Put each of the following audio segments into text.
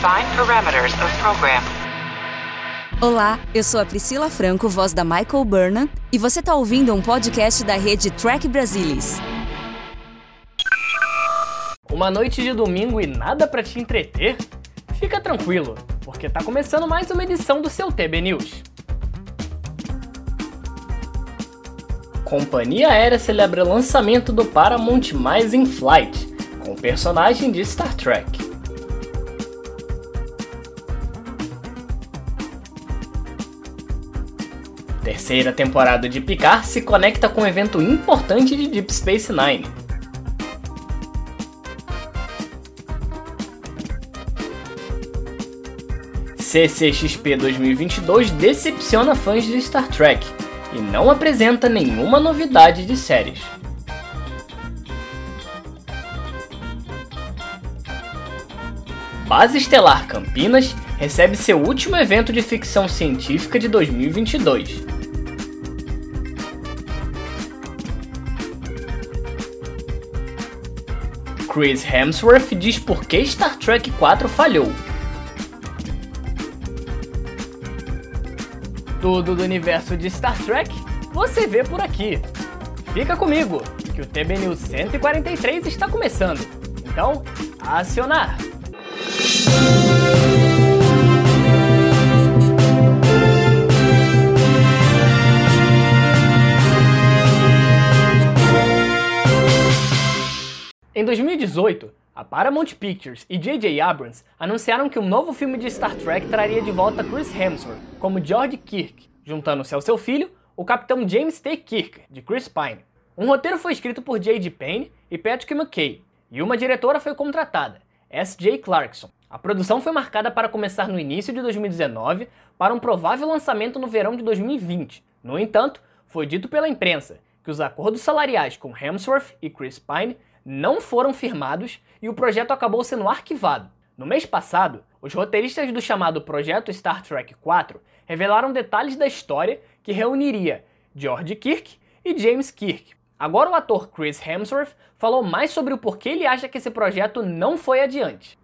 Define parameters of program. Olá, eu sou a Priscila Franco, voz da Michael Burnham, e você está ouvindo um podcast da rede Track Brasilis. Uma noite de domingo e nada para te entreter? Fica tranquilo, porque tá começando mais uma edição do seu TB News. Companhia Aérea celebra lançamento do Paramount Mais in Flight, com personagem de Star Trek. Terceira temporada de Picard se conecta com um evento importante de Deep Space Nine. CCXP 2022 decepciona fãs de Star Trek e não apresenta nenhuma novidade de séries. Base Estelar Campinas recebe seu último evento de ficção científica de 2022. Chris Hemsworth diz por que Star Trek 4 falhou. Tudo do universo de Star Trek você vê por aqui. Fica comigo, que o TB News 143 está começando. Então, acionar! Em 2018, a Paramount Pictures e J.J. Abrams anunciaram que um novo filme de Star Trek traria de volta Chris Hemsworth como George Kirk, juntando-se ao seu filho, o capitão James T. Kirk, de Chris Pine. Um roteiro foi escrito por J.D. Payne e Patrick McKay, e uma diretora foi contratada, S.J. Clarkson. A produção foi marcada para começar no início de 2019 para um provável lançamento no verão de 2020. No entanto, foi dito pela imprensa que os acordos salariais com Hemsworth e Chris Pine não foram firmados e o projeto acabou sendo arquivado. No mês passado, os roteiristas do chamado Projeto Star Trek 4 revelaram detalhes da história que reuniria George Kirk e James Kirk. Agora o ator Chris Hemsworth falou mais sobre o porquê ele acha que esse projeto não foi adiante.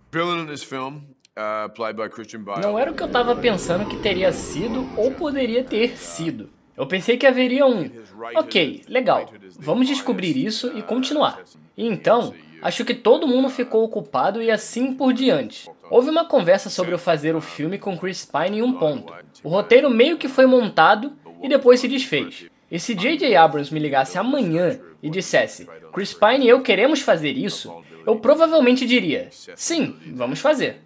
Uh, não era o que eu estava pensando que teria sido ou poderia ter sido. Eu pensei que haveria um. Ok, legal. Vamos descobrir isso e continuar. E então, acho que todo mundo ficou ocupado e assim por diante. Houve uma conversa sobre eu fazer o filme com Chris Pine em um ponto. O roteiro meio que foi montado e depois se desfez. E se J.J. Abrams me ligasse amanhã e dissesse: Chris Pine e eu queremos fazer isso, eu provavelmente diria: sim, vamos fazer.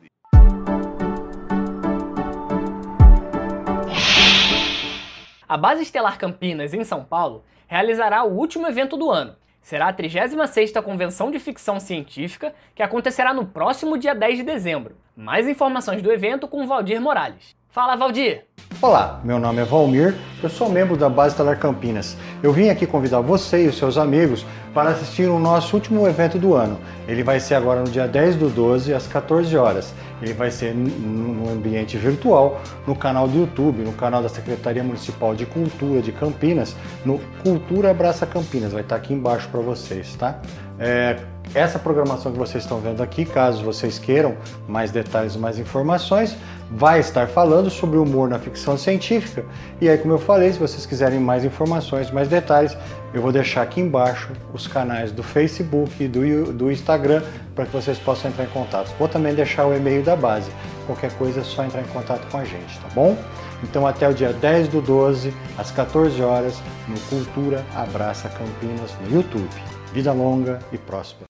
A Base Estelar Campinas, em São Paulo, realizará o último evento do ano. Será a 36ª Convenção de Ficção Científica, que acontecerá no próximo dia 10 de dezembro. Mais informações do evento com Valdir Morales. Fala, Valdir! Olá, meu nome é Valmir, eu sou membro da Base Estelar Campinas. Eu vim aqui convidar você e os seus amigos para assistir o nosso último evento do ano. Ele vai ser agora no dia 10 do 12, às 14 horas. Ele vai ser no ambiente virtual, no canal do YouTube, no canal da Secretaria Municipal de Cultura de Campinas, no Cultura Abraça Campinas. Vai estar aqui embaixo para vocês, tá? É, essa programação que vocês estão vendo aqui, caso vocês queiram mais detalhes, mais informações, vai estar falando sobre humor na ficção científica. E aí, como eu falei, se vocês quiserem mais informações, mais detalhes, eu vou deixar aqui embaixo os canais do Facebook e do, do Instagram para que vocês possam entrar em contato. Vou também deixar o e-mail da base. Qualquer coisa é só entrar em contato com a gente, tá bom? Então até o dia 10 do 12, às 14 horas, no Cultura Abraça Campinas no YouTube. Vida longa e próspera.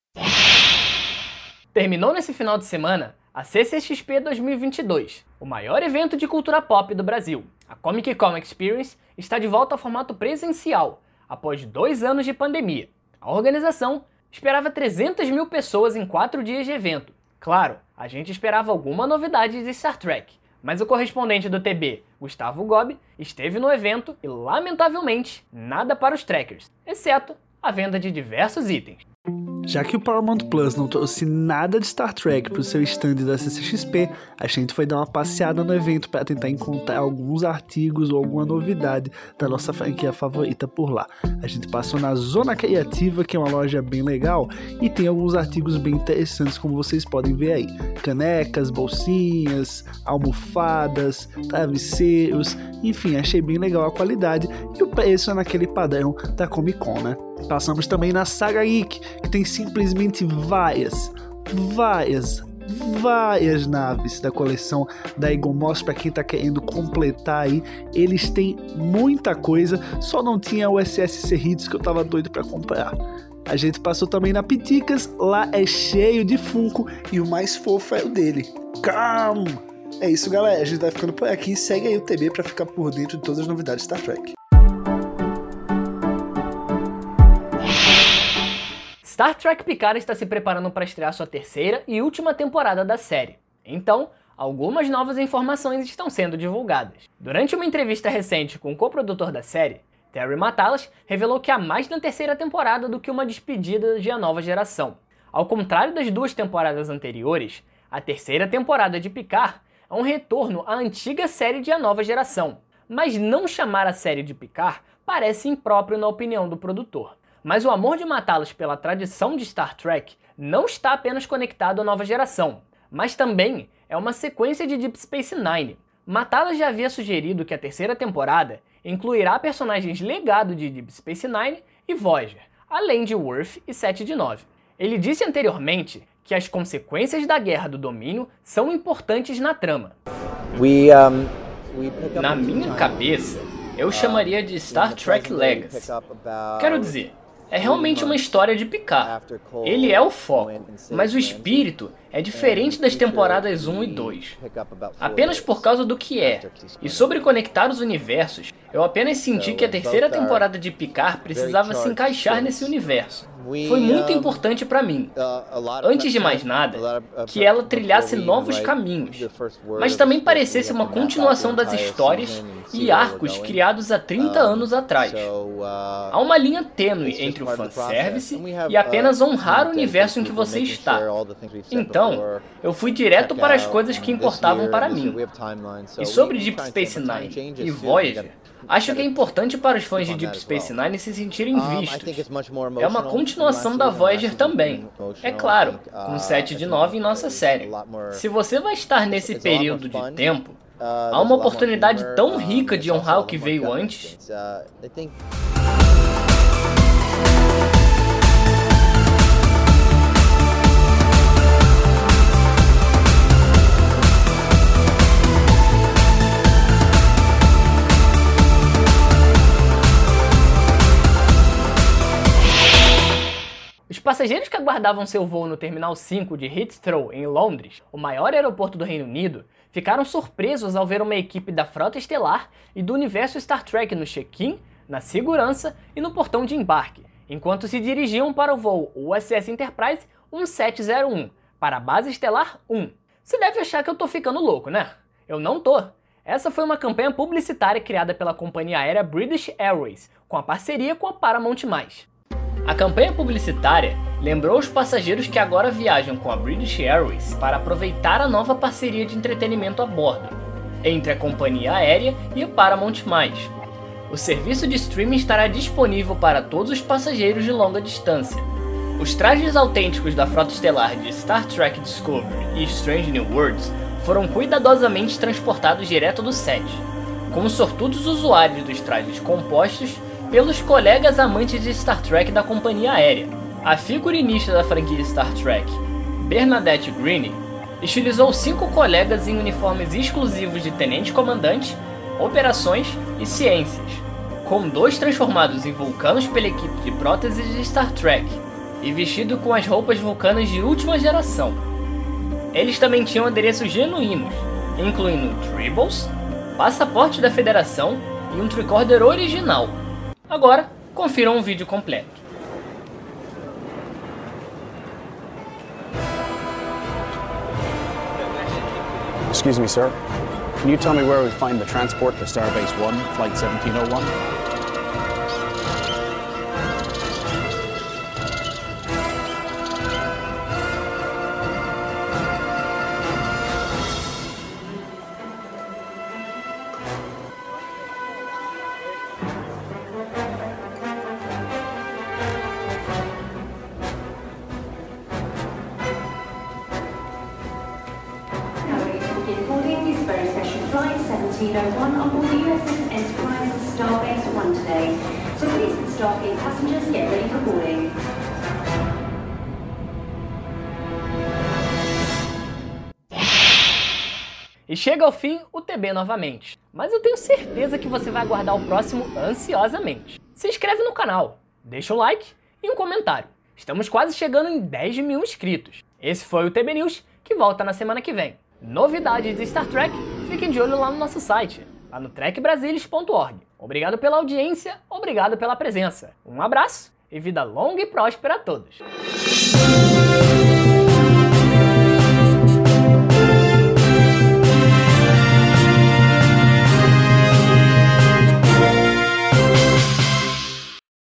Terminou nesse final de semana a CCXP 2022, o maior evento de cultura pop do Brasil. A Comic Con Experience está de volta ao formato presencial, após dois anos de pandemia. A organização esperava 300 mil pessoas em quatro dias de evento. Claro, a gente esperava alguma novidade de Star Trek, mas o correspondente do TB, Gustavo Gobi, esteve no evento e, lamentavelmente, nada para os trekkers, exceto a venda de diversos itens. Já que o Paramount Plus não trouxe nada de Star Trek para o seu stand da CCXP, a gente foi dar uma passeada no evento para tentar encontrar alguns artigos ou alguma novidade da nossa franquia favorita por lá. A gente passou na Zona Criativa, que é uma loja bem legal, e tem alguns artigos bem interessantes, como vocês podem ver aí: canecas, bolsinhas, almofadas, travesseiros, enfim, achei bem legal a qualidade e o preço é naquele padrão da Comic Con, né? Passamos também na Saga Geek, que tem simplesmente várias, várias, várias naves da coleção da Egomos para quem tá querendo completar aí. Eles têm muita coisa, só não tinha o SS Cerritos que eu tava doido para comprar. A gente passou também na Piticas, lá é cheio de Funko e o mais fofo é o dele. Calma! É isso, galera. A gente vai ficando por aqui. Segue aí o TB para ficar por dentro de todas as novidades de Star Trek. Star Trek Picard está se preparando para estrear sua terceira e última temporada da série. Então, algumas novas informações estão sendo divulgadas. Durante uma entrevista recente com o coprodutor da série, Terry Matalas revelou que há mais na terceira temporada do que uma despedida de A Nova Geração. Ao contrário das duas temporadas anteriores, a terceira temporada de Picard é um retorno à antiga série de A Nova Geração, mas não chamar a série de Picard parece impróprio na opinião do produtor. Mas o amor de matá-los pela tradição de Star Trek não está apenas conectado à nova geração, mas também é uma sequência de Deep Space Nine. Matalas já havia sugerido que a terceira temporada incluirá personagens legado de Deep Space Nine e Voyager, além de Worf e 7 de 9. Ele disse anteriormente que as consequências da Guerra do Domínio são importantes na trama. Na minha cabeça, eu chamaria de Star Trek Legacy. Quero dizer, é realmente uma história de Picard. Ele é o foco, mas o espírito é diferente das temporadas 1 e 2. Apenas por causa do que é. E sobre conectar os universos, eu apenas senti que a terceira temporada de Picard precisava se encaixar nesse universo. Foi muito importante para mim. Antes de mais nada, que ela trilhasse novos caminhos, mas também parecesse uma continuação das histórias e arcos criados há 30 anos atrás. Há uma linha tênue entre o fanservice e apenas honrar o universo em que você está. Então, eu fui direto para as coisas que importavam para mim. E sobre Deep Space Nine e Voyager, Acho que é importante para os fãs de Deep Space Nine se sentirem vistos. É uma continuação da Voyager também. É claro, com 7 de 9 em nossa série. Se você vai estar nesse período de tempo, há uma oportunidade tão rica de honrar o que veio antes. Passageiros que aguardavam seu voo no Terminal 5 de Heathrow, em Londres, o maior aeroporto do Reino Unido, ficaram surpresos ao ver uma equipe da Frota Estelar e do universo Star Trek no check-in, na segurança e no portão de embarque, enquanto se dirigiam para o voo USS Enterprise 1701, para a Base Estelar 1. Você deve achar que eu tô ficando louco, né? Eu não tô. Essa foi uma campanha publicitária criada pela companhia aérea British Airways, com a parceria com a Paramount+. A campanha publicitária lembrou os passageiros que agora viajam com a British Airways para aproveitar a nova parceria de entretenimento a bordo entre a companhia aérea e a Paramount+. O serviço de streaming estará disponível para todos os passageiros de longa distância. Os trajes autênticos da frota estelar de Star Trek Discovery e Strange New Worlds foram cuidadosamente transportados direto do set, com os sortudos usuários dos trajes compostos pelos colegas amantes de Star Trek da companhia aérea. A figurinista da franquia Star Trek, Bernadette Greene, estilizou cinco colegas em uniformes exclusivos de tenente-comandante, operações e ciências, com dois transformados em vulcanos pela equipe de próteses de Star Trek e vestido com as roupas vulcanas de última geração. Eles também tinham adereços genuínos, incluindo tribbles, passaporte da Federação e um tricorder original. Agora, confiram um vídeo completo. Excuse me, sir. Can you tell me where we find the transport to Starbase 1, Flight 1701? Flight 1701 on board the USS Enterprise Starbase 1 today. So please, Stargate passengers, get ready for boarding. E chega ao fim o TB novamente. Mas eu tenho certeza que você vai aguardar o próximo ansiosamente. Se inscreve no canal, deixa um like e um comentário. Estamos quase chegando em 10 mil inscritos. Esse foi o TB News, que volta na semana que vem. Novidades de Star Trek, fiquem de olho lá no nosso site, lá no trekbrasilis.org. Obrigado pela audiência, obrigado pela presença. Um abraço e vida longa e próspera a todos.